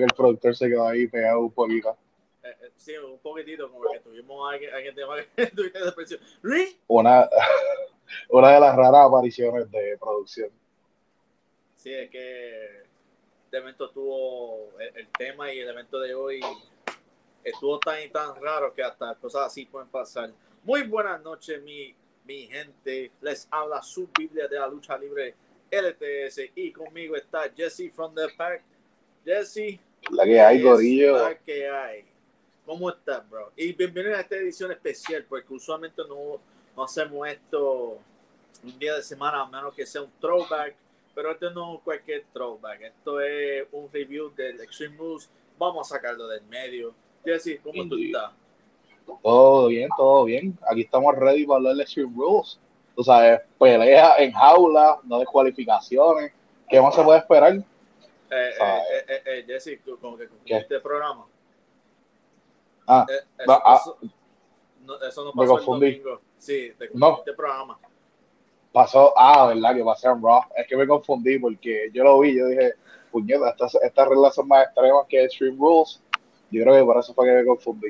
que el productor se quedó ahí pegado un poquito. Eh, eh, sí, un poquitito, como que tuvimos alguien, alguien que tuviste depresión. Una, una de las raras apariciones de producción. Sí, es que este evento tuvo el, el tema y el evento de hoy estuvo tan y tan raro que hasta cosas así pueden pasar. Muy buenas noches, mi, mi gente. Les habla su Biblia de la lucha libre LTS y conmigo está Jesse from the Pack. Jesse. La que hay, Gorillo. La que hay. ¿Cómo estás, bro? Y bienvenido a esta edición especial, porque usualmente no, no hacemos esto un día de semana, a menos que sea un throwback. Pero esto no es cualquier throwback. Esto es un review del Extreme Rules. Vamos a sacarlo del medio. Jesse, ¿cómo tú estás? Todo bien, todo bien. Aquí estamos ready para hablar de Extreme Rules. Tú sabes, pelea en jaula, no descualificaciones. ¿Qué más se puede esperar? Eh, eh, eh, eh, eh, Jesse, tú como que este programa. Ah, Eh, eso, No, ah, no, eso no me pasó el confundí. domingo. Sí, te No. este programa. pasó, ah, verdad, que pasó en Raw. Es que me confundí porque yo lo vi, yo dije, puñeta, estas, estas reglas son más extremas que Extreme Rules. Yo creo que por eso fue que me confundí.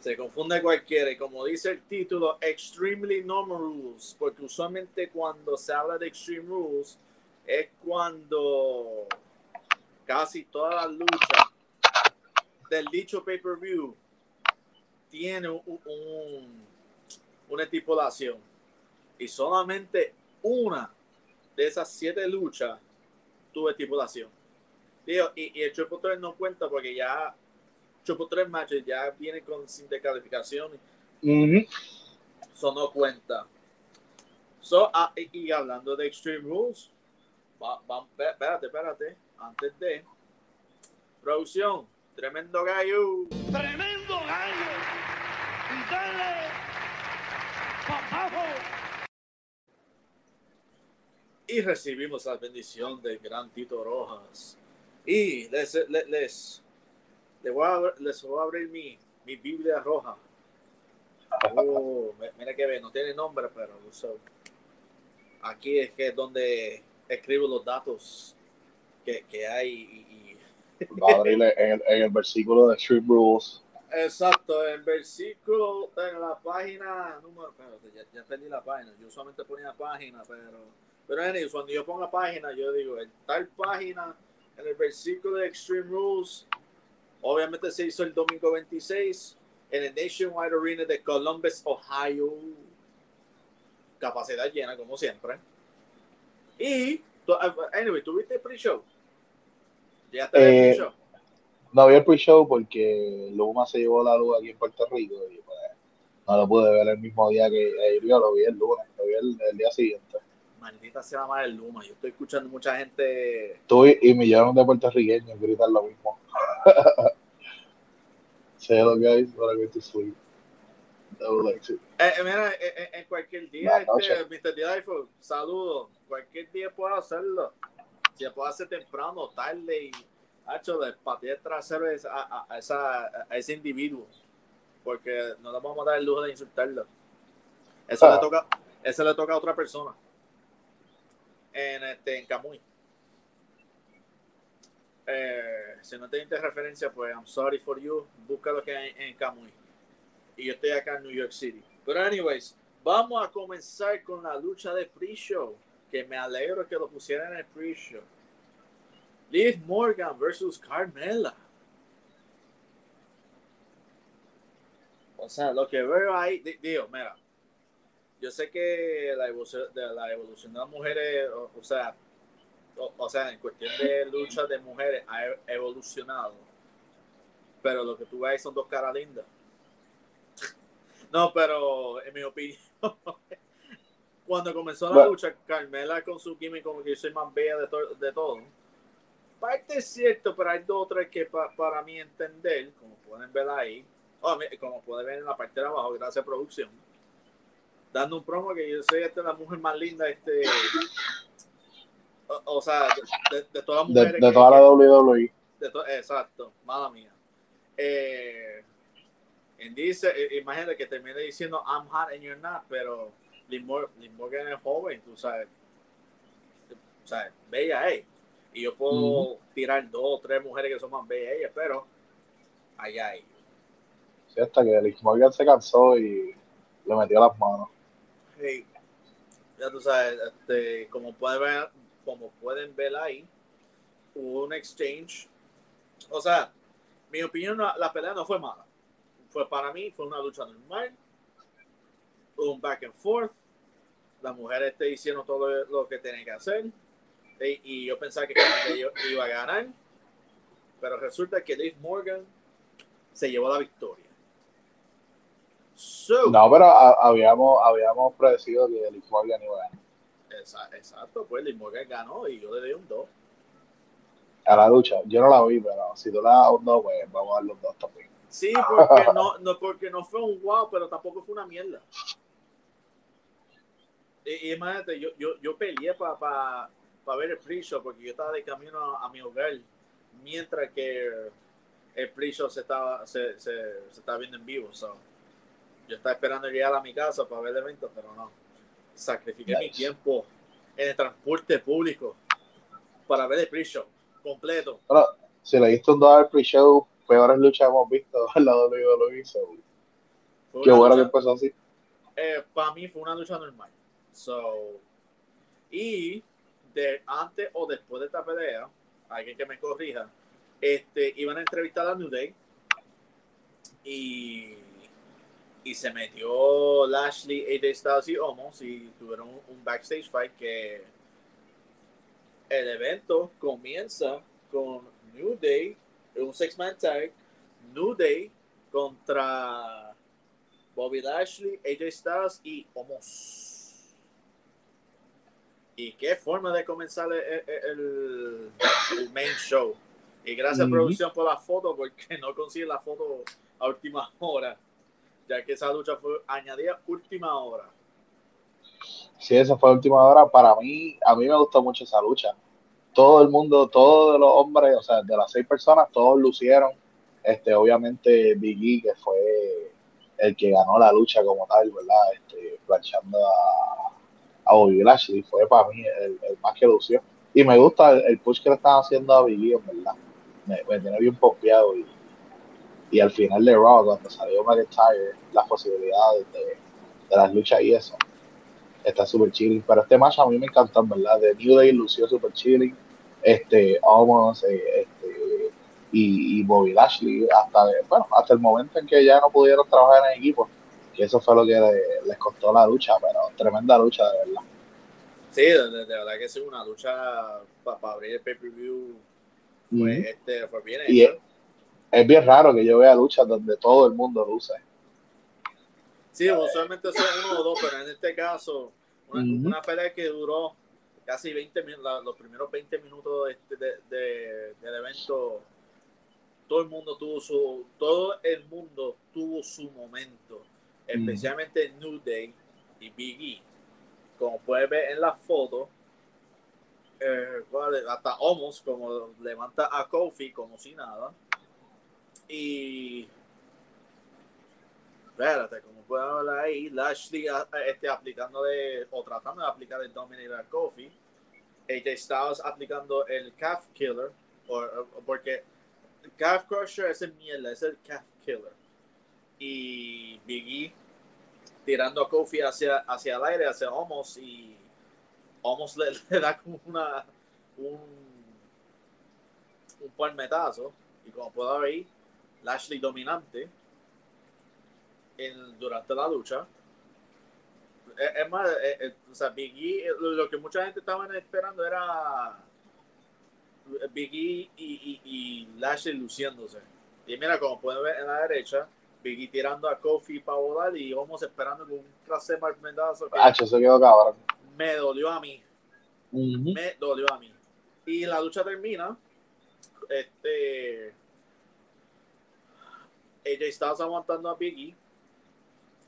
Se confunde cualquiera y como dice el título, Extremely Normal Rules, porque usualmente cuando se habla de Extreme Rules es cuando casi todas las luchas del dicho pay-per-view tiene un, un- una estipulación y solamente una de esas siete luchas tuvo estipulación. Digo, y, y el Triple Threat no cuenta porque ya Triple Threat matches ya viene con sin descalificación, Ujú. eso no cuenta. So, y, y hablando de Extreme Rules, va, va- espé- espérate, espérate, antes de producción, tremendo gallo. Tremendo gallo. Y dale, papajo. y recibimos la bendición del gran Tito Rojas. Y les, les, les, les voy, a, abr- les voy a abrir mi, mi Biblia roja. Oh, mi- mira que ve, no tiene nombre, pero so, aquí es que es donde escribo los datos que, que hay. Y, y- Va a abrirle en el, en el versículo de Extreme Rules. Exacto, el versículo en la página número. Espérate, ya, ya perdí la página. Yo solamente ponía página, pero. Pero anyways, cuando yo pongo página, yo digo, en tal página, en el versículo de Extreme Rules, obviamente se hizo el domingo 26 en el Nationwide Arena de Columbus, Ohio. Capacidad llena, como siempre. Y, tu- anyway, ¿tuviste el pre-show? ¿Ya te el Eh, pre-show? No vi el pre-show porque Luma se llevó la luz aquí en Puerto Rico y pues, no lo pude ver el mismo día que eh, yo lo vi el lunes, lo vi el, el día siguiente. Maldita sea más el Luma. Yo estoy escuchando mucha gente. Tú y, y millones de puertorriqueños gritan lo mismo. Hello guys, but I'm going to sleep. I would like to. Eh, eh, mira, eh, en cualquier día, este. Mr. D-iPhone, saludos. Cualquier día puedo hacerlo. Si puedo hacer temprano, tarde y. Hacho, le pateé el trasero a, a, esa, a ese individuo. Porque no le vamos a dar el lujo de insultarlo. Eso, Ah. le, toca, eso le toca a otra persona. En, este, en Camuy. Eh, si no te referencia, pues I'm sorry for you. Busca lo que hay en Camuy. Y yo estoy acá en New York City. Pero, anyways, vamos a comenzar con la lucha de pre-show. Que me alegro que lo pusieran en el pre-show. Liv Morgan versus Carmela. O sea, lo que veo ahí, di- digo, mira, yo sé que la evolución de la evolución de las mujeres, o, sea, o, o sea, en cuestión de lucha de mujeres ha evolucionado. Pero lo que tú ves son dos caras lindas. No, pero en mi opinión, cuando comenzó la Bueno. lucha, Carmela con su química como que yo soy más bella de, to- de todo. Parte es cierto, pero hay dos o tres que pa- para mí entender, como pueden ver ahí, oh, como pueden ver en la parte de abajo, gracias a producción, dando un promo que yo soy esta la mujer más linda, este, o, o sea, de, de- de todas las De, mujeres. de que- toda la que- WWE. de to- exacto, mala mía. Eh, dice, imagínate que termine diciendo I'm hot and you're not, pero Liv Mor- Liv Morgan es joven, tú sabes. O sea, bella es. Y yo puedo tirar dos o tres mujeres que son más bellas ellas, pero allá hay. Sí, hasta que Liz Morgan se cansó y le metió las manos. Hey, ya tú sabes, este, como, pueden ver, como pueden ver ahí, hubo un exchange. O sea, mi opinión, la pelea no fue mala. Fue para mí, fue una lucha normal. Un back and forth. Las mujeres te hicieron todo lo, que tenían que hacer. Y, y yo pensaba que iba a ganar. Pero resulta que Liv Morgan se llevó la victoria. So, No, pero a- habíamos, habíamos predecido que Liz Morgan iba a ganar. Exa- Exacto, pues Liv Morgan ganó y yo le di un 2. A la lucha. Yo no la vi, pero si tú la das un 2, pues vamos a dar los dos también. Sí, porque no, no, porque no fue un wow, pero tampoco fue una mierda. Y, y imagínate, yo, yo, yo peleé para pa, pa ver el pre-show porque yo estaba de camino a, mi hogar mientras que el pre-show se estaba, se, se, se estaba viendo en vivo. so. Yo estaba esperando llegar a mi casa para ver el evento, pero no. Sacrifiqué mi tiempo en el transporte público para ver el pre-show completo. Bueno, si le diste un 2 al pre-show, peores luchas hemos visto en la WWE. so, Qué bueno que empezó así. eh, para mí fue una lucha normal. So, y de antes o después de esta pelea, alguien que me corrija, este, iban a entrevistar a New Day y, y se metió Lashley, AJ Styles y Omos y tuvieron un, un backstage fight que el evento comienza con New Day, un six man tag, New Day contra Bobby Lashley, AJ Styles y Omos. Y qué forma de comenzar el, el- el main show. Y gracias Ujú. producción por la foto, porque no consigue la foto a última hora, ya que esa lucha fue añadida última hora. Sí, esa fue la última hora. Para mí, a mí me gustó mucho esa lucha. Todo el mundo, todos los hombres, o sea, de las seis personas, todos lucieron. Este, obviamente, Biggie, que fue el que ganó la lucha como tal, ¿verdad? Este, planchando a, a Bobby Lashley, fue para mí el, más que lució. Y me gusta el, push que le están haciendo a Biggie, verdad. Me, me tiene bien pompeado. Y, y al final de Raw, cuando salió McIntyre, las posibilidades de, de las luchas y eso está súper chilling. Pero este match a mí me encantó, en ¿verdad? De New Day lució súper chilling. Este, Omos, eh, este, y, y Bobby Lashley, hasta, bueno, hasta el momento en que ya no pudieron trabajar en equipo, que eso fue lo que le- les costó la lucha, pero tremenda lucha, de verdad. Sí, de, de- de verdad que es una lucha para abrir el pay-per-view. Fue, Ujú. este, fue bien Y es, es bien raro que yo vea luchas donde todo el mundo luce. Sí, usualmente son uno o dos, pero en este caso, una, pelea que duró casi 20 minutos, los primeros 20 minutos de, de- de- del evento, todo el mundo tuvo su, todo el mundo tuvo su momento, especialmente New Day y Big E. Como puedes ver en la foto, eh, hasta Omos como levanta a Kofi como si nada. Y Espérate, como pueden ver ahí, Lashley ah, este, aplicando de, o tratando de aplicar el Dominator Kofi. AJ Styles aplicando el Calf Killer, o- porque el Calf Crusher es el mierda, es el Calf Killer. Y Big E tirando a Kofi hacia, hacia el aire, hacia Homos, y Homos le, le da como una, un, un palmetazo. Y como puedo ver Lashley dominante en- durante la lucha. Es, es más, eh, eh, o sea, Big E, eh, lo, que mucha gente estaba esperando era Big E y, y, y Lashley luciéndose. Y mira, como pueden ver en la derecha, Big E tirando a Kofi para volar y vamos esperando con un clase que Hacho, eso quedó cabrón. me dolió a mí me dolió a mí. Y la lucha termina. Este. AJ Styles aguantando a Biggie.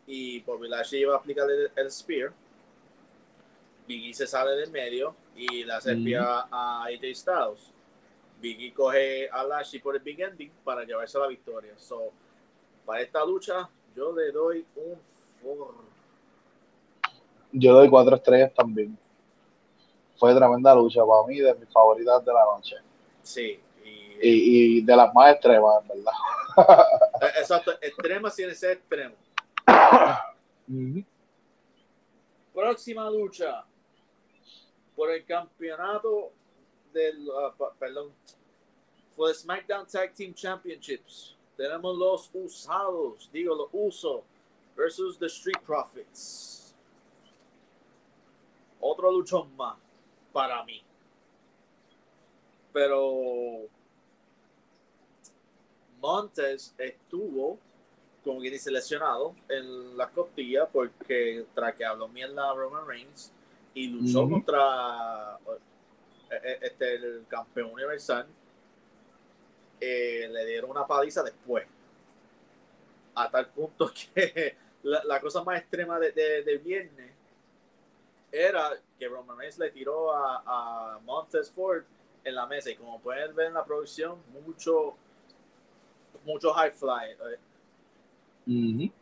Y Bobby Lashley iba a aplicar el, el Spear. Biggie se sale del medio y el Ujú. spear a AJ Styles. Biggie coge a Lashley por el Big Ending para llevarse la victoria. So, para esta lucha, yo le doy un 4. Yo doy cuatro estrellas también. fue tremenda lucha para mí, de mis favoritas de la noche. Sí. Y, y, de las más extremas, ¿verdad? Eh, exacto, extremas sin ser extremo. Próxima lucha por el campeonato del, uh, perdón, for the SmackDown Tag Team Championships. Tenemos los usados, digo los uso versus the Street Profits. Otro luchón más para mí. Pero Montes estuvo, como quien dice, lesionado en la costilla porque tras que habló mierda a Roman Reigns y luchó contra eh, eh, este, el campeón universal, eh, le dieron una paliza después. A tal punto que la, cosa más extrema de, de, viernes era que Roman Reigns le tiró a, a Montes Ford en la mesa y como pueden ver en la producción, mucho mucho high fly. Y,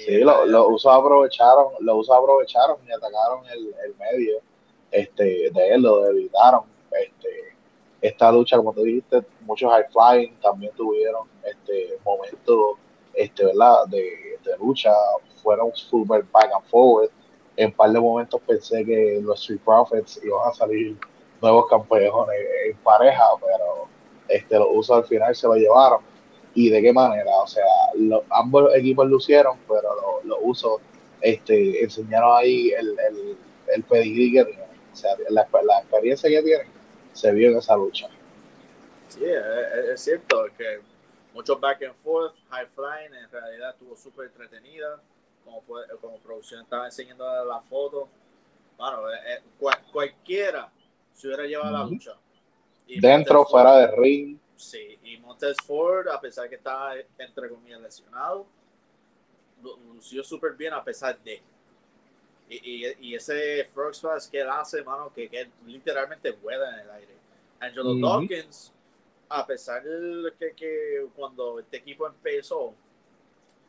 sí, los lo usos aprovecharon, los usos aprovecharon y atacaron el, el, medio este, de él, lo evitaron. Este, esta lucha, como te dijiste, muchos high flying también tuvieron este momentos este, ¿verdad? De, de lucha, fueron super back and forward. En un par de momentos pensé que los Street Profits iban a salir nuevos campeones en pareja, pero este, los usos al final se lo llevaron. ¿Y de qué manera? O sea, ambos equipos lucieron, pero los usos este, enseñaron ahí el, el, el pedigrí que tienen. O sea, la, la, experiencia que tienen se vio en esa lucha. Sí, es, cierto que muchos back and forth, high flying, en realidad estuvo súper entretenida. Como, como producción estaba enseñando la foto. Bueno, eh, eh, cualquiera se hubiera llevado la lucha Dentro, fuera de ring. Sí, y Montez Ford, a pesar que estaba, entre comillas, lesionado, lució súper bien a pesar de. Y, y, ese frog splash que él hace, mano, que, que literalmente vuela en el aire. Angelo Dawkins, a pesar que, que, cuando este equipo empezó,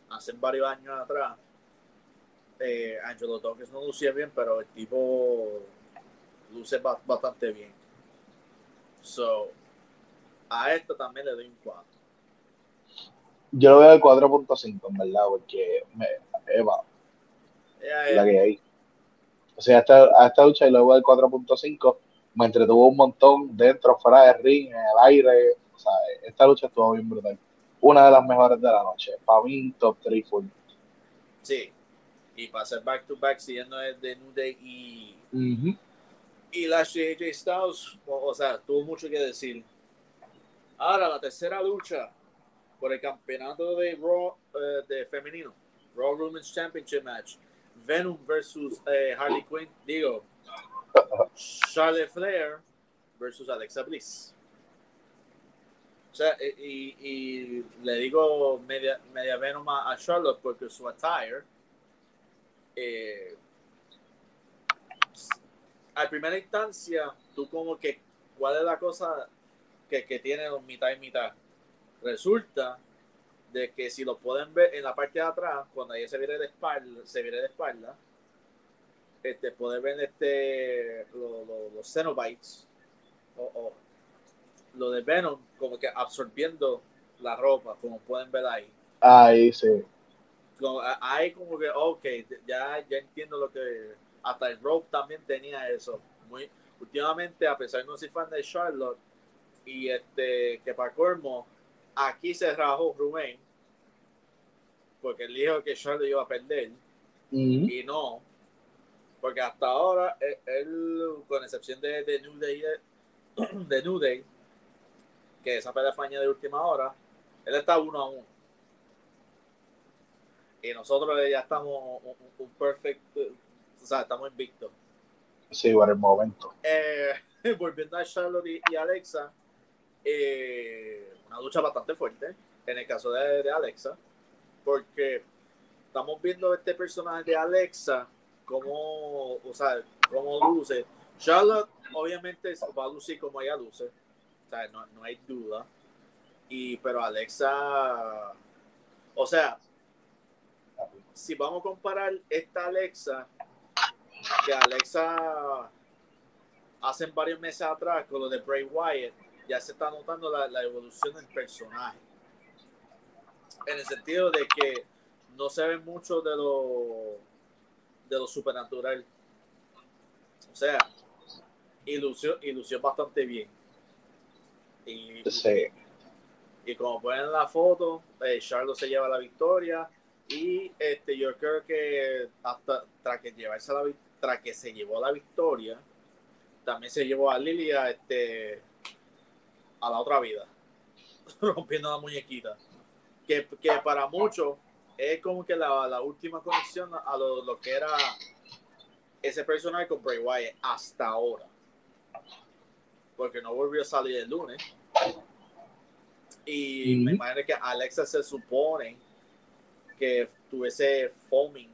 hace varios años atrás, eh, Angelo Dawkins no lucía bien, pero el tipo luce bastante bien. So, a esto también le doy un 4. Yo lo veo el 4.5, en verdad, porque me, Eva, la que hay. O sea, a esta lucha y luego el 4.5 me entretuvo un montón dentro, fuera de ring, en el aire. O sea, esta lucha estuvo bien brutal. Una de las mejores de la noche. Para mí, top 3 full. Sí. Y para ser back to back, siguiendo el de Nude y y la AJ Styles, o, sea, tuvo mucho que decir. Ahora, la tercera lucha por el campeonato de Raw eh, de femenino, Raw Women's Championship Match, Venom versus eh, Harley Quinn, digo, Charlotte Flair versus Alexa Bliss. O sea, y, y le digo media, media Venom a, Charlotte porque su attire eh, a primera instancia, tú como que, ¿cuál es la cosa que, que tiene mitad y mitad? Resulta de que si lo pueden ver en la parte de atrás, cuando ella se viene de espalda, se viene de espalda, este, pueden ver este, los Cenobites o, lo de Venom como que absorbiendo la ropa, como pueden ver ahí. Ahí sí. ahí como que, ok, ya, ya entiendo lo que hasta el Rope también tenía eso. Muy, últimamente, a pesar de no ser fan de Charlotte, y este, que para colmo, aquí se rajó Rubén, porque él dijo que Charlotte iba a perder, y no, porque hasta ahora, él, con excepción de, de New Day, de New Day, que esa pelea fue de última hora, él está uno a uno. Y nosotros ya estamos un, un perfect o sea, estamos invictos. Sí, por el momento. Eh, volviendo a Charlotte y, Alexa, eh, una lucha bastante fuerte en el caso de, Alexa, porque estamos viendo este personaje de Alexa, como, o sea, cómo luce. Charlotte, obviamente, va a lucir como ella luce, o sea, no, no hay duda. Y, pero Alexa, o sea, si vamos a comparar esta Alexa que Alexa hace varios meses atrás con lo de Bray Wyatt, ya se está notando la, la evolución del personaje. En el sentido de que no se ve mucho de lo de lo supernatural. O sea, ilusión, ilusión bastante bien. Y, Sí. y como pueden en la foto, eh, Charlotte se lleva la victoria. Y este, yo creo que hasta tras que llevarse la, tras que se llevó la victoria, también se llevó a Lily a, este, a la otra vida, rompiendo la muñequita. Que, que para muchos es como que la, la última conexión a lo, lo que era ese personaje con Bray Wyatt hasta ahora. Porque no volvió a salir el lunes. Y me imagino que Alexa se supone que tuviese foaming,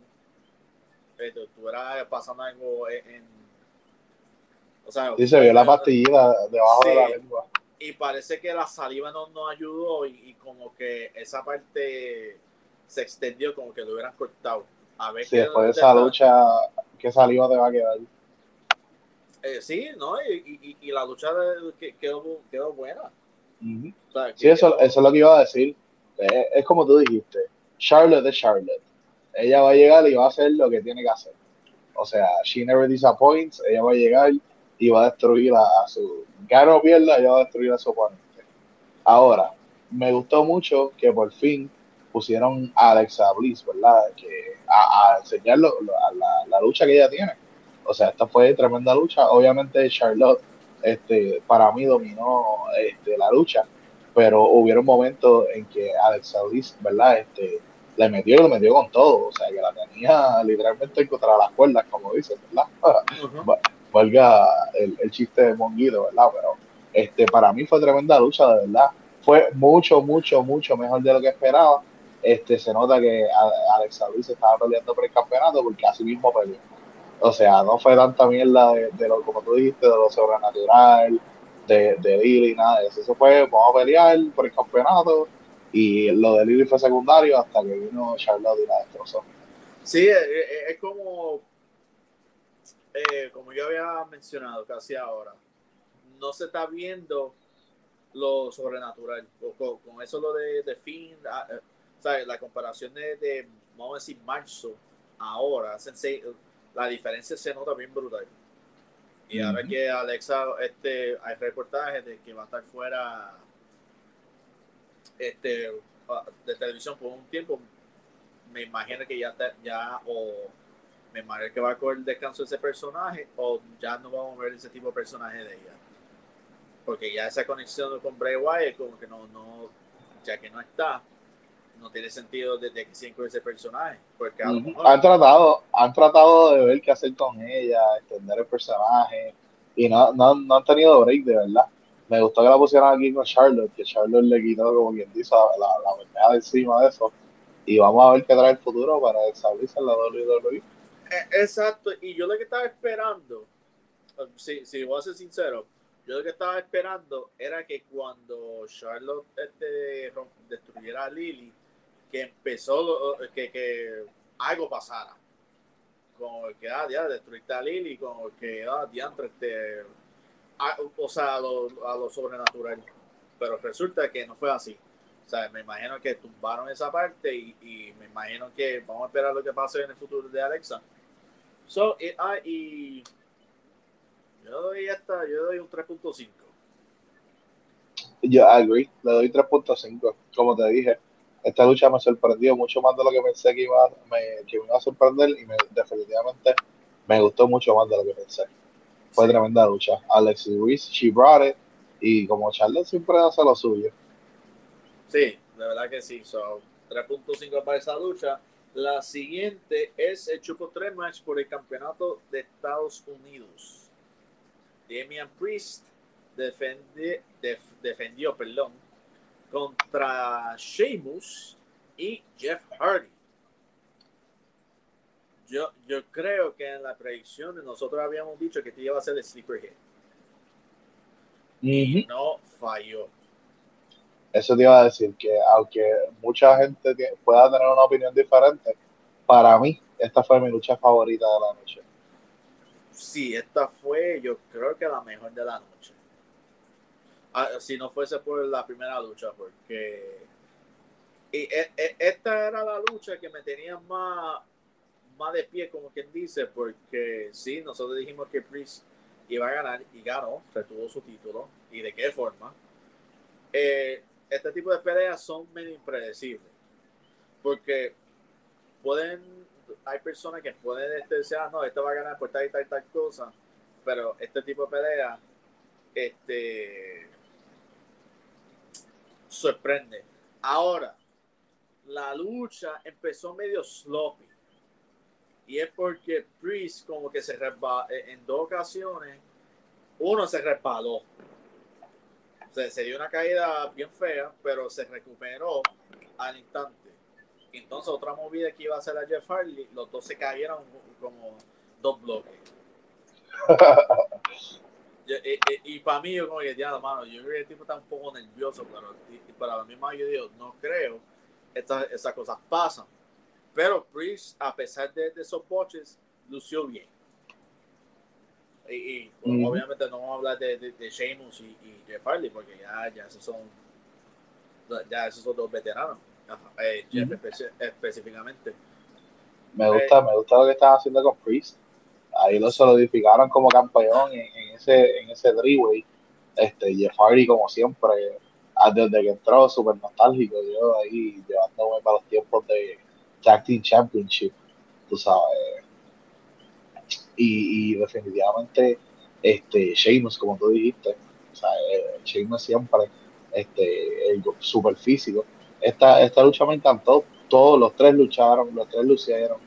eh, tu- estuviera pasando algo en. en- o sea, Sí, se vio la pastillita debajo de la lengua. Y parece que la saliva no nos ayudó y, y como que esa parte se extendió como que lo hubieran cortado. A ver Sí, qué- después de esa lucha, ¿qué saliva te va a quedar? Eh, sí, ¿no? Y, y- y la lucha de- que- quedó, quedó buena. Ujú. O sea, que Sí, eso, quedó- eso es lo que iba a decir. Es, es como tú dijiste, Charlotte es Charlotte. Ella va a llegar y va a hacer lo que tiene que hacer. O sea, she never disappoints, ella va a llegar y va a destruir a, su... Gana o pierda, ella va a destruir a su oponente. Ahora, me gustó mucho que por fin pusieron a Alexa Bliss, ¿verdad? Que a, a enseñar lo- lo- a la, la lucha que ella tiene. O sea, esta fue tremenda lucha. Obviamente Charlotte, este, para mí dominó este, la lucha, pero hubieron momentos en que Alexa Bliss, ¿verdad? Este, le metió, le metió con todo. O sea, que la tenía literalmente contra las cuerdas, como dicen, ¿verdad? Ujú. Valga el, el chiste de Monguido, ¿verdad? Pero este, para mí fue tremenda lucha, de verdad. Fue mucho, mucho, mucho mejor de lo que esperaba. Este, se nota que Alexa Bliss estaba peleando por el campeonato porque así mismo peleó. O sea, no fue tanta mierda de, lo, como tú dijiste, de lo sobrenatural, de, de Lily, nada de eso. Eso fue, vamos a pelear por el campeonato y lo de Lily fue secundario hasta que vino Charlotte y la destrozó. Sí, es como, eh, como yo había mencionado casi ahora, no se está viendo lo sobrenatural. Con, con eso lo de, de Finn, ah, eh, ¿sabes? la comparación de, de, vamos a decir, marzo, ahora, la diferencia se nota bien brutal. Y ahora Ujú. que Alexa, este, hay reportajes de que va a estar fuera este, ah, de televisión por un tiempo, me imagino que ya, está- ya o me imagino que va a coger descanso ese personaje o ya no vamos a ver ese tipo de personaje de ella. Porque ya esa conexión con Bray Wyatt como que no, no, ya que no está, no tiene sentido desde que se incluye ese personaje. Porque a lo Ujú. mejor- Han tratado, han tratado de ver qué hacer con ella, extender el personaje, y no, no, no han tenido break de verdad. Me gustó que la pusieran aquí con Charlotte, que Charlotte le quitó, como quien dice, la, la, la de encima de eso. Y vamos a ver qué trae el futuro para establecer la WWE. Eh, Exacto, y yo lo que estaba esperando, eh, si, si voy a ser sincero, yo lo que estaba esperando era que cuando Charlotte este, destruyera a Lily, que empezó, que, que algo pasara. Como que, ah, ya, destruiste a Lily, como que, ah, diantre, este, ah, o sea, a lo, a lo sobrenatural. Pero resulta que no fue así. O sea, me imagino que tumbaron esa parte y, y me imagino que vamos a esperar lo que pase en el futuro de Alexa. So, y, ah, y yo doy esta, yo doy un 3.5. Yo agree, le doy 3.5. Como te dije, esta lucha me sorprendió mucho más de lo que pensé que iba, me, que me iba a sorprender y me, definitivamente me gustó mucho más de lo que pensé. Fue Sí. tremenda lucha. Alexis Ruiz, she brought it, y como Charlotte siempre hace lo suyo. Sí, de verdad que sí. So, 3.5 para esa lucha. La siguiente es el Chupo 3 match por el campeonato de Estados Unidos. Damian Priest defendi- def- defendió perdón, contra Sheamus y Jeff Hardy. Yo, yo creo que en la predicción nosotros habíamos dicho que este iba a ser el sleeper hit. Y no falló. Eso te iba a decir que aunque mucha gente pueda tener una opinión diferente, para mí esta fue mi lucha favorita de la noche. sí, esta fue, yo creo que la mejor de la noche. Ah, si no fuese por la primera lucha, porque e, e, esta era la lucha que me tenía más, más de pie, como quien dice, porque sí, nosotros dijimos que Priest iba a ganar y ganó, retuvo su título. ¿Y de qué forma? Eh, este tipo de peleas son medio impredecibles, porque pueden, hay personas que pueden decir, ah, no, esto va a ganar por tal y tal y tal cosa, pero este tipo de pelea, este, sorprende. Ahora, la lucha empezó medio sloppy. Y es porque Priest como que se resbaló eh, en dos ocasiones. Uno se resbaló. Se dio una caída bien fea, pero se recuperó al instante. Entonces otra movida que iba a hacer a Jeff Hardy, los dos se cayeron como dos bloques. y, para mí yo como que ya, mano, yo creo que el tipo está un poco nervioso, pero para la misma yo digo, no creo estas, esas cosas pasan. Pero Priest, a pesar de, esos boches, lució bien. Y, obviamente no vamos a hablar de, de, Sheamus y, Jeff Hardy, porque ya, ya esos son ya esos son dos veteranos. Eh, Jeff específicamente. Me gusta, me gusta lo que están haciendo con Priest. Ahí lo solidificaron como campeón en, ese, en ese three Este, Jeff Hardy, como siempre, desde que entró, súper nostálgico, yo ahí llevándome para los tiempos de Tag Team Championship, tú sabes. Y, definitivamente, este, Sheamus, como tú dijiste, o sea, eh, Sheamus siempre, este, el super físico. Esta, esta lucha me encantó, todos los tres lucharon, los tres lucieron,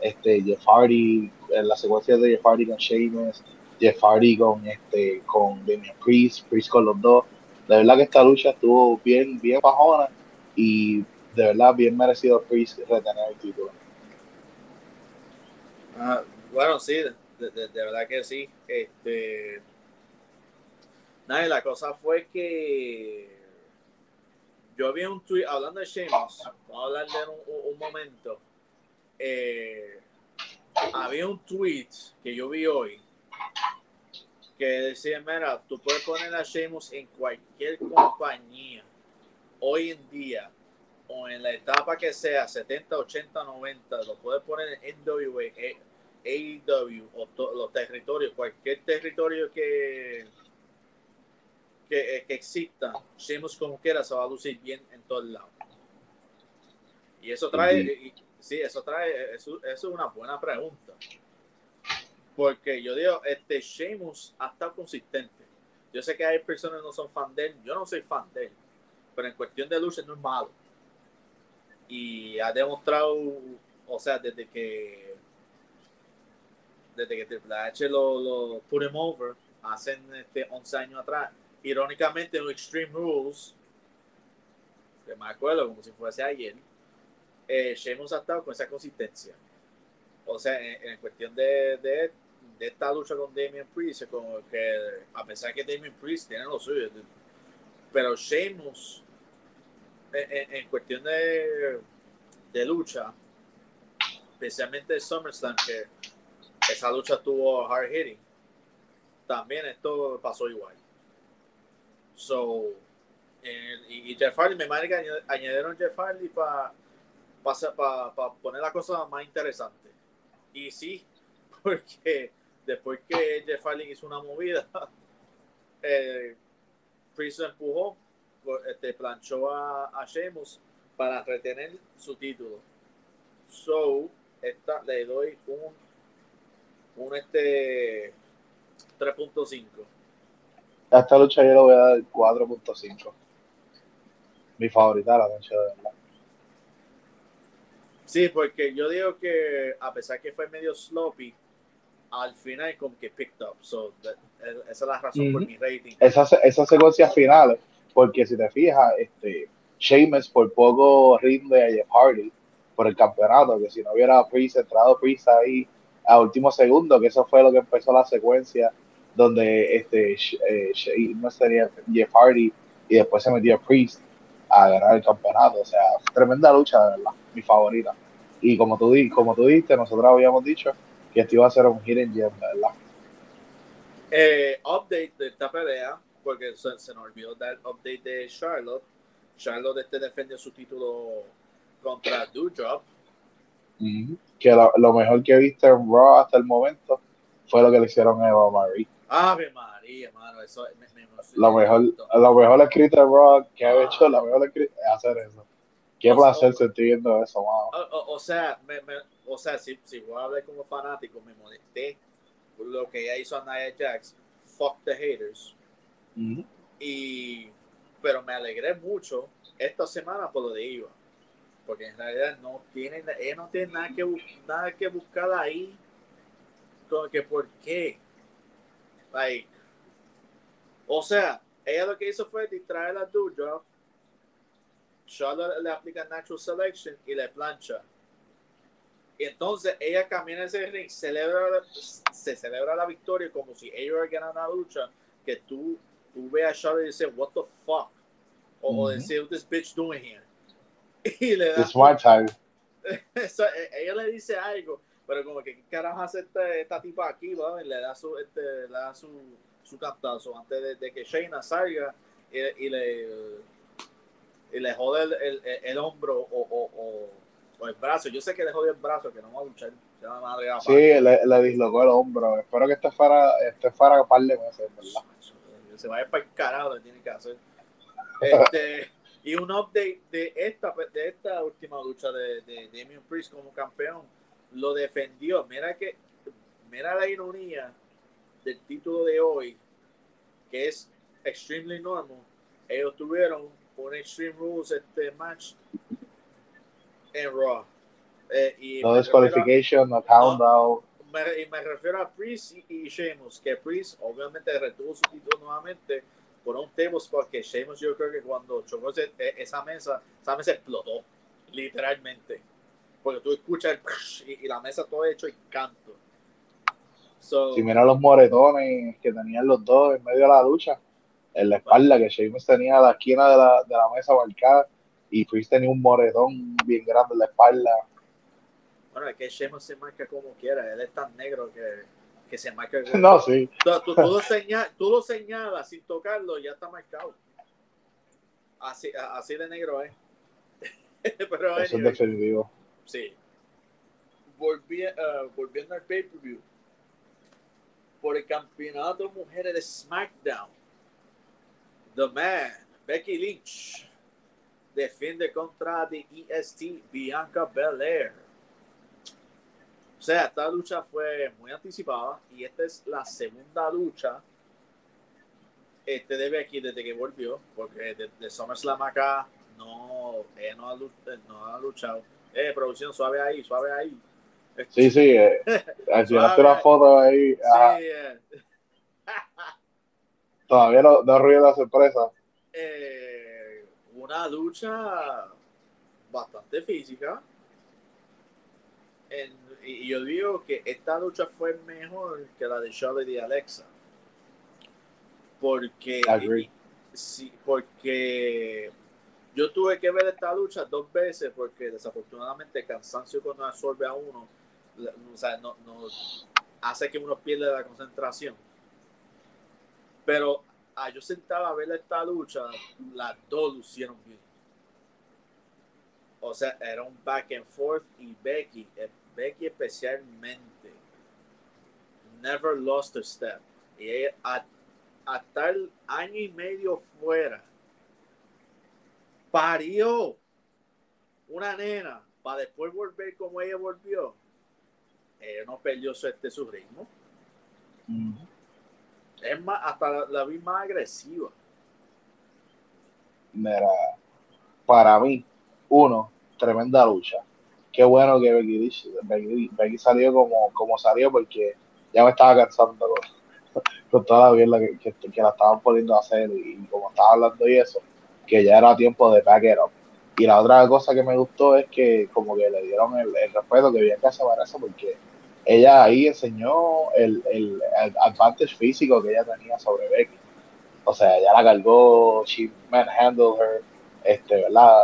este, Jeff Hardy, en la secuencia de Jeff Hardy con Sheamus, Jeff Hardy con, este, con Damian Priest, Priest con los dos, de verdad que esta lucha estuvo bien, bien bajona y de verdad bien merecido Priest retener el título. Ah, bueno, sí, de, verdad que sí. Este, nada, la cosa fue que yo vi un tweet hablando de Sheamus, vamos a hablar de un, un momento. Eh, había un tweet que yo vi hoy que decía, mira, tú puedes poner a Sheamus en cualquier compañía hoy en día o en la etapa que sea, 70, 80, 90, lo puedes poner en NWA, AEW o los territorios, cualquier territorio que, que, eh, que exista, Sheamus como quiera se va a lucir bien en todos lados. Y eso trae, sí, eso trae, eso es una buena pregunta. Porque yo digo, este Sheamus ha estado consistente. Yo sé que hay personas que no son fan de él. Yo no soy fan de él. Pero en cuestión de lucha no es malo. Y ha demostrado, o sea, desde que desde que Triple H lo, lo put him over hace este 11 años atrás, irónicamente en Extreme Rules, que me acuerdo como si fuese ayer, eh, Sheamus ha estado con esa consistencia. O sea, en, cuestión de, de, de esta lucha con Damien Priest, como que a pesar que Damien Priest tiene lo suyo, pero Sheamus, en, cuestión de, de, lucha, especialmente SummerSlam, que esa lucha tuvo hard hitting, también esto pasó igual. So, y, Jeff Hardy, me parece que añadieron Jeff Hardy para para poner la cosa más interesante. Y sí, porque después que Jeff Hardy hizo una movida, eh, Priest empujó, este, planchó a, a Sheamus para retener su título. So, esta, le doy un, un este 3.5. A esta lucha yo le voy a dar 4.5. Mi favorita la noche de verdad. Sí, porque yo digo que a pesar que fue medio sloppy, al final como que picked up. So, esa es la razón por mi rating. Esas, esas secuencias finales, porque si te fijas, este, Sheamus por poco rinde a Jeff Hardy por el campeonato, que si no hubiera Priest, entrado Priest ahí a último segundo, que eso fue lo que empezó la secuencia donde este eh, Sheamus sería Jeff Hardy y después se metió Priest a ganar el campeonato. O sea, tremenda lucha, de verdad, mi favorita. Y como tú, como tú dijiste, nosotros habíamos dicho que esto iba a ser un hidden gem, ¿verdad? Eh, update de esta pelea, porque se, se nos olvidó dar update de Charlotte. Charlotte este defendió su título contra Doudrop. Que lo, lo mejor que he visto en Raw hasta el momento fue lo que le hicieron a Eva Marie. Ave María, mano, eso me, me Lo mejor, lo mejor escrito en Raw que he hecho, lo mejor escrito es hacer eso. Qué O- placer sentir viendo eso, mano. O, sea, me, me- o sea, si, si voy a hablar como fanático, me molesté por lo que ella hizo a Nia Jax. Fuck the haters. Ujú. Y, pero me alegré mucho esta semana por lo de Iva. Porque en realidad no tiene, ella no tiene nada que, nada que buscar ahí. Como que, ¿por qué? Like, o sea, ella lo que hizo fue distraer a Doudrop. Charlotte le aplica Natural Selection y le plancha. Y entonces ella camina ese ring, celebra, se celebra la victoria como si ella hubiera ganado la lucha. Que tú, tú veas a Charlotte y dices, What the fuck? O, o Ujú. decir, What is bitch doing here? Y le da, my time. eso, e- ella le dice algo, pero como que qué carajo hace este- esta tipa aquí. Y le da su, este, le da su, su cantazo antes de, de que Shayna salga y, y le y le jode el, el- el hombro o, o, o- o el brazo. Yo sé que le jode el brazo, que no va a luchar. Se va a madre a Sí, le, le dislocó el hombro. Espero que esté fuera, esté fuera un par de meses, ¿verdad? Se vaya para el carajo, le tiene que hacer. Este, y un update de esta, de esta última lucha de, de Damien Priest como campeón. Lo defendió. Mira que, mira la ironía del título de hoy, que es Extremely Normal. Ellos tuvieron un Extreme Rules este match en Raw. Eh, y No disqualification, no countdown. y me refiero a Priest y, y Sheamus, que Priest obviamente retuvo su título nuevamente por un table spot que Sheamus yo creo que cuando chocó ese- e- esa mesa, esa mesa explotó, literalmente. Porque tú escuchas el y, y la mesa todo hecho y canto. So, Si mira los moretones que tenían los dos en medio de la lucha, en la espalda, que Sheamus tenía la esquina de la, de la mesa marcada y Priest tenía un moretón bien grande en la espalda. bueno, es que Sheamus se marca como quiera, él es tan negro que, que se marca. No, sí. Tú, tú- tú lo señal- tú lo señalas sin tocarlo, ya está marcado. Así, así de negro es. Pero Eso es anyway, definitivo. sí. Volvi- eh, volviendo al pay-per-view. Por el campeonato mujeres de SmackDown. The Man, Becky Lynch, defiende contra The EST Bianca Belair. O sea, esta lucha fue muy anticipada y esta es la segunda lucha este de Becky desde que volvió, porque de, de SummerSlam acá no, ella no ha, eh, no ha luchado. Eh, producción, suave ahí, suave ahí. Sí, sí. Eh, una foto ahí. Sí, ah, eh, todavía no, no ruido la sorpresa. eh, una lucha bastante física. En- y yo digo que esta lucha fue mejor que la de Charlotte y Alexa. Porque, sí, porque yo tuve que ver esta lucha dos veces porque desafortunadamente el cansancio cuando absorbe a uno o sea, no, no- hace que uno pierda la concentración. Pero ah, yo sentaba a ver esta lucha, las dos lucieron bien. O sea, era un back and forth y Becky, eh, Becky especialmente, never lost a step. Y ella, a, a tal año y medio fuera, parió una nena para después volver como ella volvió. Ella no perdió su, este, su ritmo. Mm. Es más, hasta la, la vi más agresiva. Mira, para mí, uno, tremenda lucha. Qué bueno que Becky, Becky, Becky salió como, como salió porque ya me estaba cansando con, con toda la mierda que, que, la estaban poniendo a hacer y, como estaba hablando y eso, que ya era tiempo de back it up. Y la otra cosa que me gustó es que como que le dieron el, el respeto que Bianca se merece porque ella ahí enseñó el, el, el advantage físico que ella tenía sobre Becky. O sea, ella la cargó, she manhandled her, este, ¿verdad?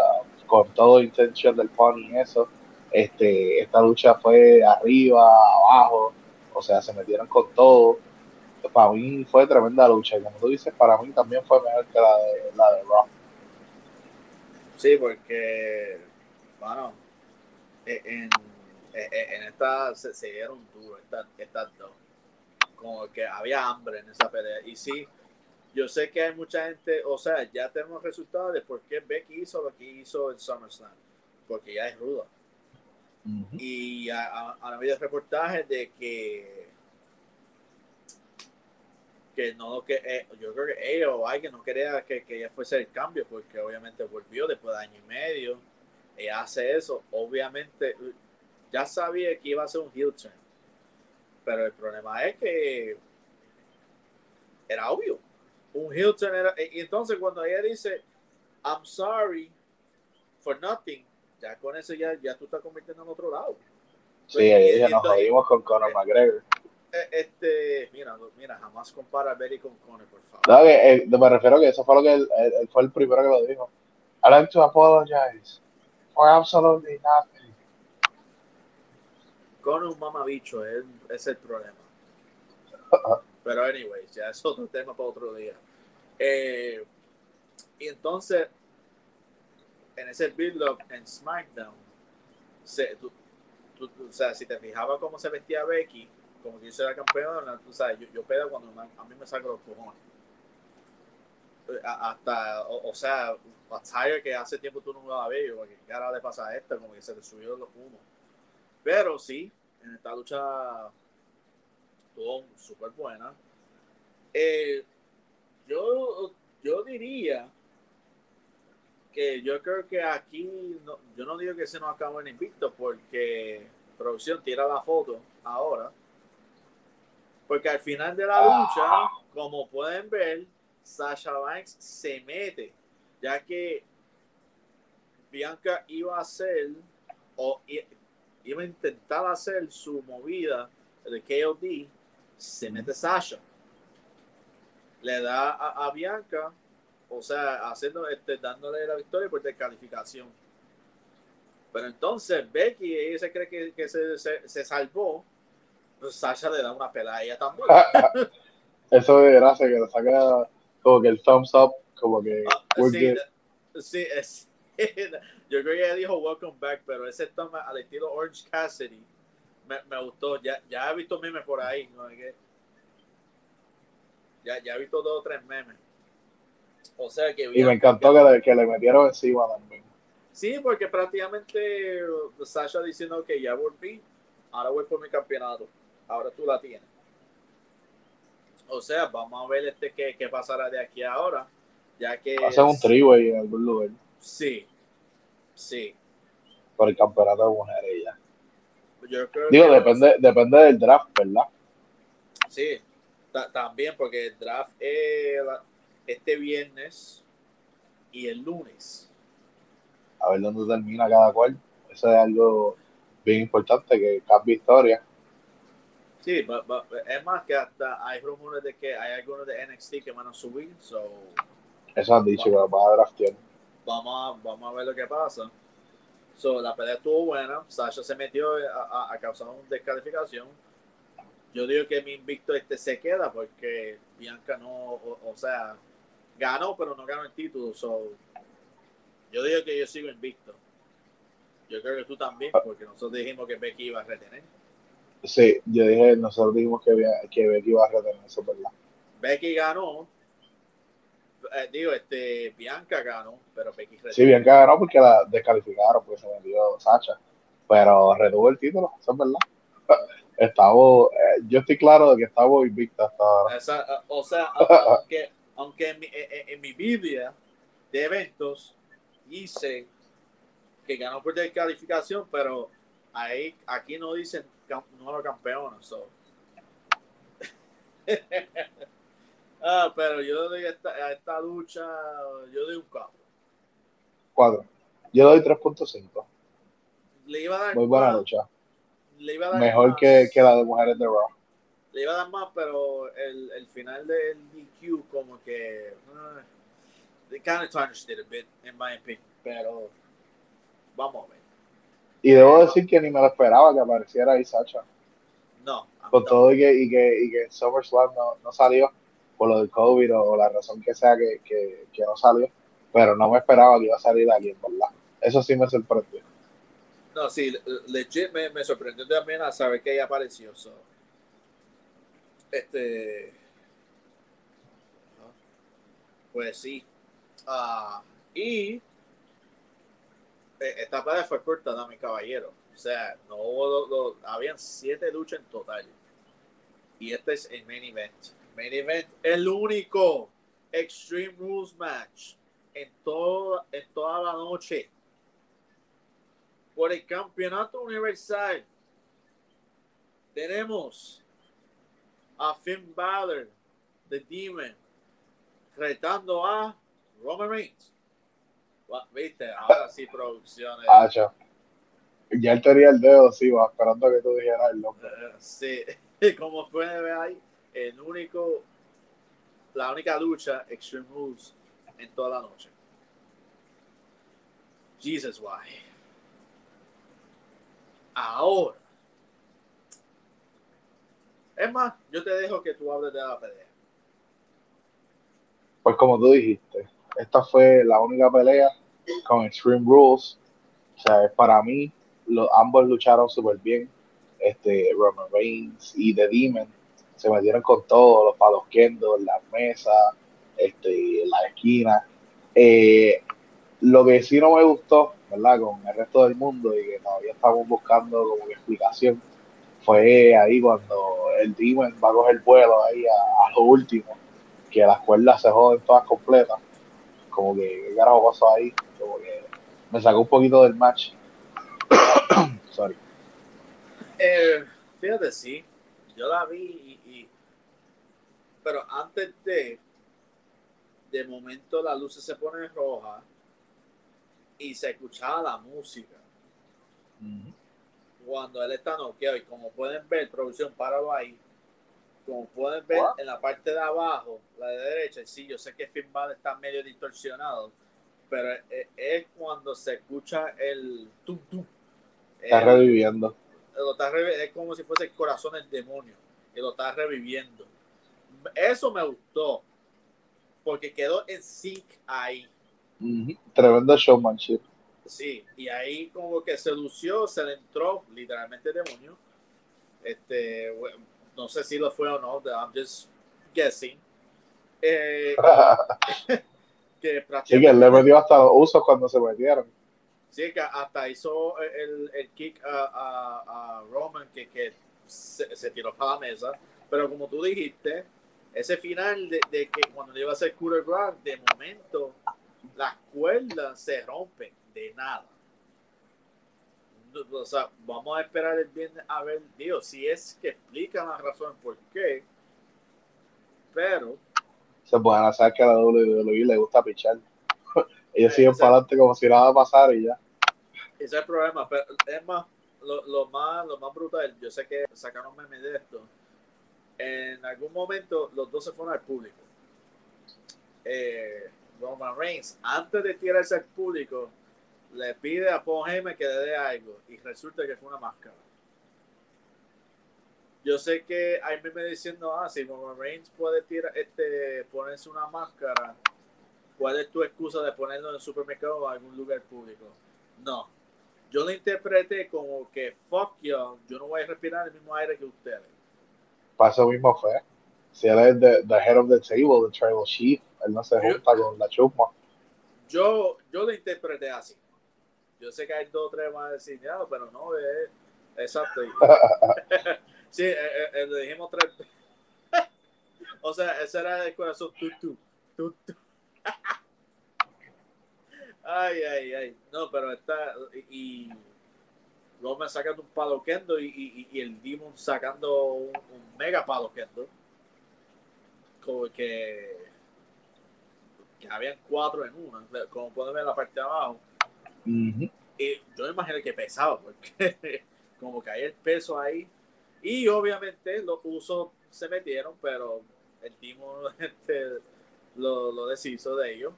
Con todo intención del pony y eso. Este, esta lucha fue arriba, abajo, o sea, se metieron con todo. para mí fue tremenda lucha. Y como tú dices, para mí también fue mejor que la de, la de Raw. Sí, porque, bueno, e, en, en, en esta se, se dieron duro, estas estas dos. Como que había hambre en esa pelea. Y sí, yo sé que hay mucha gente, o sea, ya tenemos resultados de por qué Becky hizo lo que hizo en SummerSlam. Porque ya es ruda. Ujú. Y ha- ha- han habido reportajes de que que no que eh, yo creo que ella o alguien no quería que, que ella fuese el cambio porque obviamente volvió después de año y medio. Ella hace eso obviamente ya sabía que iba a ser un heel turn. Pero el problema es que era obvio. Un heel turn era y entonces cuando ella dice I'm sorry for nothing ya con eso ya, ya tú estás convirtiendo en otro lado Sí, Y- ella y nos jodimos con Conor McGregor. eh, este, mira, mira, jamás compara a Betty con Conor, por favor. No, que, eh, me refiero que eso fue lo que él, él- él fue el primero que lo dijo. I like to apologize for absolutely nothing. Conor un mamabicho, es, es el problema. Pero anyways, ya es otro tema para otro día. Eh, y entonces, en ese build-up en SmackDown, se, tú- tú- o sea, si te fijabas cómo se vestía Becky, como que yo soy la campeona, tú sabes, yo, yo pedo cuando me- a mí me saco los cojones. Eh, Hasta, o, o sea, attire que hace tiempo tú no la ves, porque cara le pasa a esta, como que se le subió los humos. Pero sí, en esta lucha estuvo súper buena. Eh, yo, yo diría que yo creo que aquí, no- yo no digo que se nos acabó el invicto porque producción tira la foto ahora. Porque al final de la lucha, como pueden ver, Sasha Banks se mete, ya que Bianca iba a hacer o iba a intentar hacer su movida de KOD, se mete Sasha. Le da a, a Bianca, o sea, haciendo, este, dándole la victoria por descalificación. Pero entonces Becky, ella se cree que, que se, se, se salvó, pues Sasha le da una pelea a ella también. Eso de gracia que le saca como que el thumbs up, como que Ah, sí, sí, es- yo creo que ella dijo welcome back, pero ese toma al estilo Orange Cassidy me, me gustó. Ya, ya he visto memes por ahí, ¿no? Es que- ya, ya he visto dos o tres memes. O sea que Y me encantó que le, que le metieron encima también. Sí, porque prácticamente Sasha diciendo que ya volví, ahora voy por mi campeonato, ahora tú la tienes. O sea, vamos a ver este qué, qué pasará de aquí a ahora, ya que... Hacen un triway en algún lugar Sí, sí. por el campeonato de mujeres ya. Yo creo Digo, que- depende, depende del draft, ¿verdad? Sí, ta- también porque el draft es la- este viernes y el lunes. A ver dónde termina cada cual. Eso es algo bien importante que cambie historia. Sí, but- but- es más que hasta hay rumores de que hay algunos de NXT que van a subir, so Eso han dicho que lo van a draftear. vamos a, vamos a ver lo que pasa. So, la pelea estuvo buena. Sasha se metió a, a- a causar una descalificación. Yo digo que mi invicto este se queda porque Bianca no, o, o sea, ganó, pero no ganó el título. So, yo digo que yo sigo invicto. Yo creo que tú también, porque nosotros dijimos que Becky iba a retener. Sí, yo dije, nosotros dijimos que, que Becky iba a retener eso, ¿verdad? Becky ganó. Eh, digo, este, Bianca ganó, pero Becky retenó. Sí, que ganó porque la descalificaron, porque se metió Sacha. Pero retuvo el título, eso es verdad. Estamos, eh, yo estoy claro de que estamos invictos hasta ahora. Esa- eh, o sea, a- aunque, aunque en, mi, en, en mi Biblia de eventos dice que ganó por descalificación, pero ahí aquí no dicen cam- nuevo campeón. So. ah, pero yo doy esta, a esta lucha, yo doy un 4. Cuatro. Yo doy 3.5. Le iba a dar Muy buena lucha. le iba a dar Mejor que, que la de mujeres de Raw. Le iba a dar más, pero el, el final del DQ como que uh, they kind of tarnished it a bit, in my opinion. Pero vamos a ver. Y debo decir que ni me lo esperaba que apareciera ahí Sacha. No, con todo y que, y que, y que SummerSlam no, no salió por lo del COVID o, la razón que sea que, que, que, no salió, pero no me esperaba que iba a salir alguien, ¿verdad? Eso sí me sorprendió. No, sí, legit me, me sorprendió también a saber que ella apareció. So. Este. Pues sí. Uh, y eh, esta pelea fue cortada, mi caballero. O sea, no hubo, habían siete luchas en total. Y este es el main event. Main event, el único Extreme Rules match en, todo, en toda la noche por el campeonato universal. Tenemos a Finn Balor, The Demon, retando a Roman Reigns. Viste, ahora sí producciones. Ah, ya él tenía el dedo, sí, va esperando que tú dijeras el nombre. Uh, sí, como pueden ver ahí, el único, la única lucha Extreme Rules en toda la noche. Jesus, why? Ahora. Es más, yo te dejo que tú hables de la pelea. Pues como tú dijiste, esta fue la única pelea con Extreme Rules. O sea, para mí, ambos lucharon súper bien. Este, Roman Reigns y The Demon se metieron con todos los palos kendo, las mesas, este, la esquina. Eh, lo que sí no me gustó, ¿verdad? Con el resto del mundo y que todavía estamos buscando como explicación, fue ahí cuando el Demon va a coger vuelo ahí a, lo último, que las cuerdas se joden todas completas. Como que, ¿qué carajo pasó ahí? Como que me sacó un poquito del match. Sorry. Eh, fíjate, sí, yo la vi y, pero antes de de momento la luz se pone roja y se escuchaba la música. Cuando él está noqueado y como pueden ver, producción, páralo ahí. Como pueden ver en la parte de abajo, la de derecha, sí, yo sé que Finn está medio distorsionado, pero es, cuando se escucha el tum tum. Está reviviendo. Lo está es como si fuese el corazón del demonio, que lo está reviviendo. Eso me gustó, porque quedó en sync ahí. Tremendo showmanship. Sí, y ahí como que se lució, se le entró literalmente demonio. Este, no sé si lo fue o no, I'm just guessing. Eh, que sí, que le metió hasta los usos cuando se metieron. Sí, que hasta hizo el, el kick a, a, Roman que, que se, se, tiró para la mesa. Pero como tú dijiste, ese final de, de que cuando iba a hacer Cooler de momento las cuerdas se rompen de nada. O sea, vamos a esperar el viernes a ver, digo, si es que explican la razón por qué, pero... Se pueden hacer que a la WWE le gusta pichar. Ellos siguen para adelante como si nada pasara y ya. Ese es el problema, pero es más, lo, lo, más, lo más brutal, yo sé que sacaron memes de esto, en algún momento los dos se fueron al público. Eh, Roman Reigns, antes de tirarse al público, le pide a Paul Heyman que le dé algo y resulta que fue una máscara. Yo sé que hay me diciendo, ah, si Roman Reigns puede tirar, este, ponerse una máscara, ¿cuál es tu excusa de ponerlo en el supermercado o en algún lugar público? No. Yo lo interpreté como que, fuck you, yo no voy a respirar el mismo aire que ustedes. Paso mismo fue. Si él es the, the head of the table, the tribal chief, él no se junta con la chusma. Yo, yo lo interpreté así. Yo sé que hay dos o tres más designados, pero no es exacto. sí, eh, eh, eh, le dijimos tres. o sea, ese era el corazón tutu. tutu. ay, ay, ay. No, pero está. Y. Roman sacando un palo kendo y, y, y, el Demon sacando un, un mega palo kendo. Como que que habían cuatro en una, como pueden ver en la parte de abajo. Y yo me imagino que pesaba, porque como que hay el peso ahí. Y obviamente los usos se metieron, pero el timo este, lo, lo deshizo de ellos.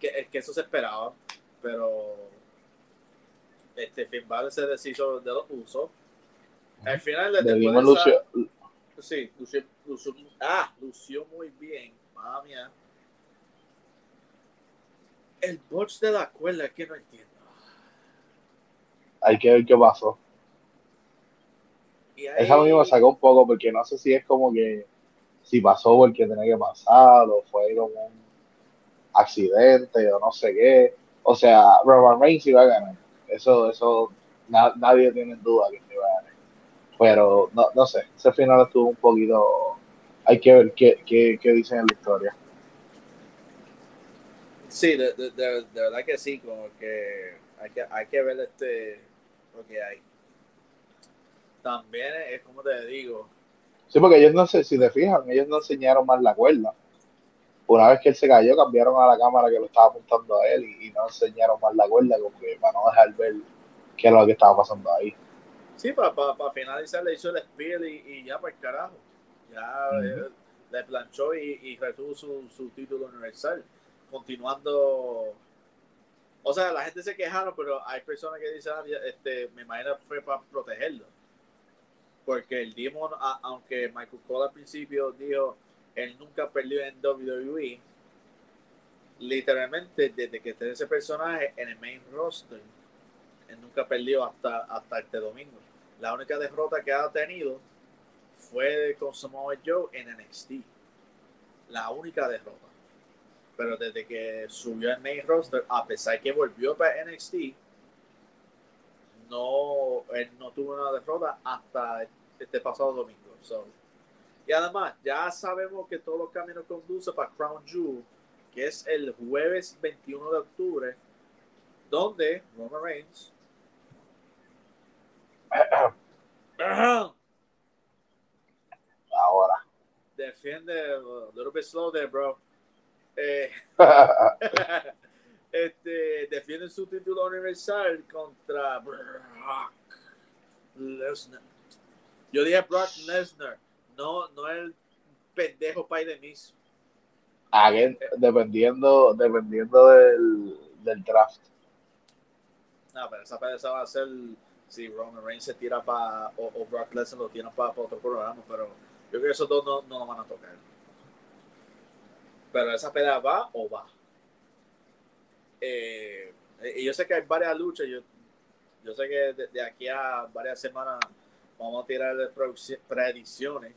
Que, es que eso se esperaba, pero este Finn se deshizo de los usos. Al final, Demon de esa- lució, Sí, lució, lució- ah, lució muy bien. Mamma mía. El botch de la cuerda que no entiendo. hay que ver qué pasó. Ahí- Esa a mí me sacó un poco porque no sé si es como que si pasó porque tenía que pasar o fue como un accidente o no sé qué. O sea, Roman Reigns iba a ganar. Eso, eso na- nadie tiene duda que iba a ganar. Pero no, no sé, ese final estuvo un poquito. Hay que ver qué, qué, qué dicen en la historia. Sí, de, de, de- de verdad que sí, como que hay que, hay que ver este lo que hay. También es como te digo, Sí, porque ellos no sé, si te fijan, ellos no enseñaron más la cuerda. Una vez que él se cayó, cambiaron a la cámara que lo estaba apuntando a él y, y no enseñaron más la cuerda, como que para no dejar ver qué era lo que estaba pasando ahí. sí, para finalizar le hizo el spear y, y ya para el carajo. Ya eh, le planchó y, y retuvo su, su título universal. Continuando. O sea, la gente se quejaron, pero hay personas que dicen, ah, este, me imagino fue para protegerlo. Porque el Demon, aunque Michael Cole al principio dijo, él nunca perdió en WWE, literalmente desde que tiene ese personaje en el main roster, él nunca perdió hasta, hasta este domingo. La única derrota que ha tenido fue con Samoa Joe en NXT. La única derrota. Pero desde que subió al main roster, a pesar que volvió para NXT, no, él no tuvo una derrota hasta este pasado domingo. So, y además, ya sabemos que todos los caminos conducen para Crown Jewel, que es el jueves 21 de octubre, donde Roman Reigns Ahora. defiende a little bit slow there, bro. Eh, este, defiende su título universal contra Brock Lesnar. Yo dije Brock Lesnar, no, no el pendejo pay de mis. Again, dependiendo, dependiendo del, del draft. No, pero esa pelea va a ser si Roman Reigns se tira para o, o Brock Lesnar lo tiene para otro programa, pero yo creo que esos dos no, no lo van a tocar. Pero esa pelea va o va. Eh, y yo sé que hay varias luchas, yo, yo sé que de, aquí a varias semanas vamos a tirar predicciones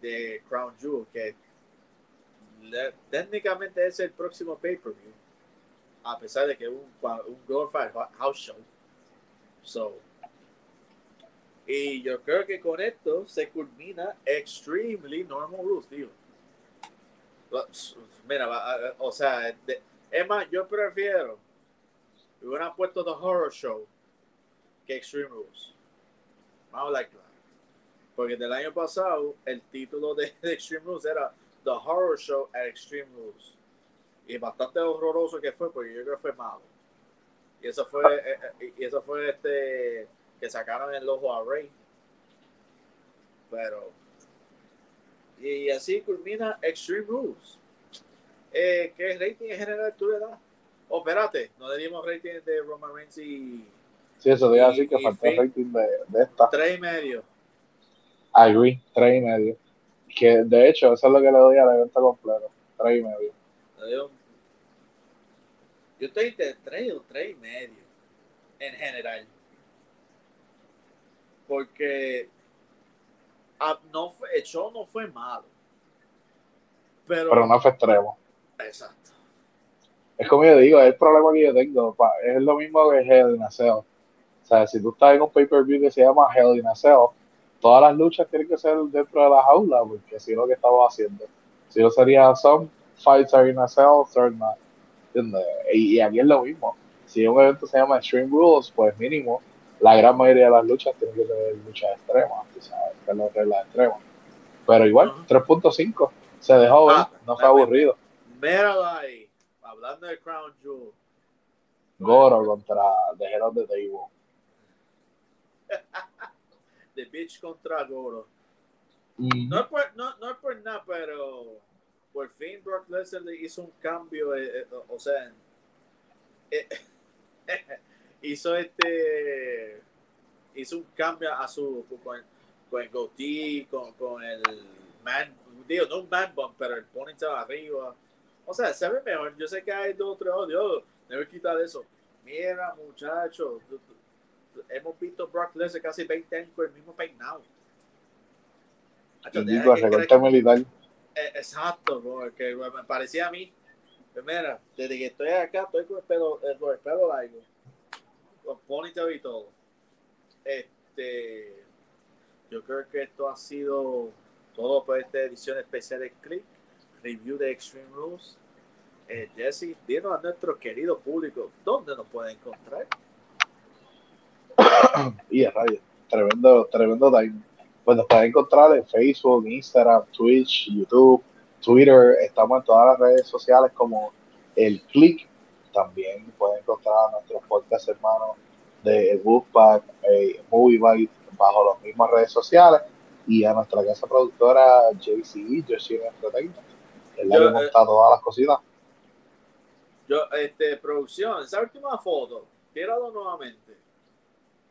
de Crown Jewel, que técnicamente es el próximo pay-per-view, a pesar de que un, un glorified house show. So, y yo creo que con esto se culmina Extremely Normal Rules, tío. Mira, o sea, es más, yo prefiero que hubieran puesto The Horror Show que Extreme Rules. Vamos a hablar. Porque del año pasado, el título de, de Extreme Rules era The Horror Show at Extreme Rules. Y bastante horroroso que fue, porque yo creo que fue malo. Y eso fue, eh, eh, y eso fue este que sacaron el ojo a Rey. Pero. Y así culmina Extreme Rules. Eh, ¿Qué rating en general tú le das? Oh, espérate, no le dimos rating de Roman Reigns y Sí, eso te iba a decir que y falta el rating de, de esta. tres y medio. Agree, tres y medio. Que de hecho, eso es lo que le doy al evento completo. Tres y medio. Un- Yo estoy entre tres o tres y medio. En general. Porque no fue, el show no fue malo. Pero, Pero no fue extremo. exacto. Es como yo digo, es el problema que yo tengo. pa, Es lo mismo que Hell in a Cell. O sea, si tú estás en un pay-per-view que se llama Hell in a Cell, todas las luchas tienen que ser dentro de la jaula, porque si no, ¿qué estamos haciendo? Si no sería some fights are in a cell. ¿Entiendes? Y, y aquí es lo mismo. Si un evento se llama Extreme Rules, pues mínimo, la gran mayoría de las luchas tienen que tener luchas extremas, tú sabes, que no reglas extremas. Pero igual, Ajá. 3.5. Se dejó ver, Ah, no fue aburrido. Míralo ahí. Hablando de Crown Jewel. Goro contra The the Table. The Bitch contra Goro. Mm. No es por, no, no es por nada, pero por fin Brock Lesnar le hizo un cambio, eh, eh, o sea, eh, hizo este, hizo un cambio a su con, con el goatee, con, con el man, digo, no un man bump, pero el ponytail arriba. O sea, se ve mejor. Yo sé que hay dos o tres, oh, Dios, debe quitar eso. Mira, muchachos, hemos visto Brock Lesnar casi 20 años con el mismo peinado. Digo, que militar. eh, Exacto, porque me parecía a mí. Pues mira, desde que estoy acá, estoy con el pelo, eh, con el pelo largo, con ponytail y todo. Este, yo creo que esto ha sido todo por esta edición especial de Click, review de Extreme Rules. Eh, Jesse, dinos a nuestro querido público dónde nos pueden encontrar. Y a radio. Tremendo, tremendo time. Pues nos pueden encontrar en Facebook, Instagram, Twitch, YouTube, Twitter. Estamos en todas las redes sociales como el Click. También pueden encontrar a nuestros podcast hermanos de Bookpack, eh, Movie Bite, bajo las mismas redes sociales. Y a nuestra casa productora JCE, Jersey Entertainment. La Yo, que eh, monta todas las cositas. Yo, este, producción, esa última foto, tíralo nuevamente.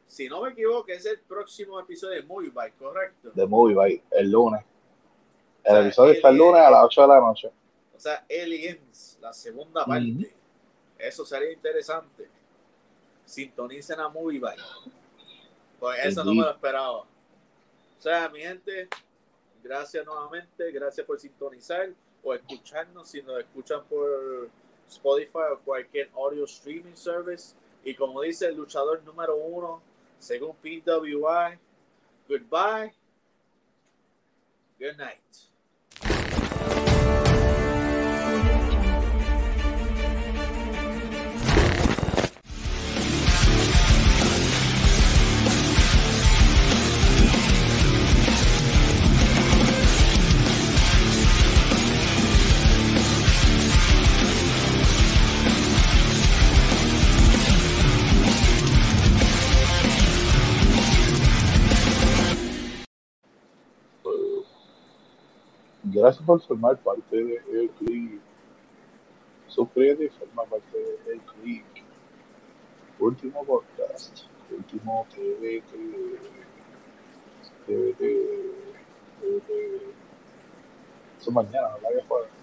Si no me equivoco, es el próximo episodio de Movie Bike, correcto. de Movie Bite, el lunes. El O sea, episodio está el lunes a las 8 de la noche. O sea, Aliens, la segunda parte. Eso sería interesante. Sintonicen a Movie Bike. Pues eso no me lo esperaba. O sea, mi gente, gracias nuevamente, gracias por sintonizar o escucharnos si nos escuchan por Spotify o cualquier audio streaming service. Y como dice el luchador número uno, según PWI, goodbye, good night. Gracias por formar parte de El Click. Suscríbete y forma parte de El Click. Último podcast. Último TV. TV. TV. TV. Eso mañana, ¿verdad? Que jueves.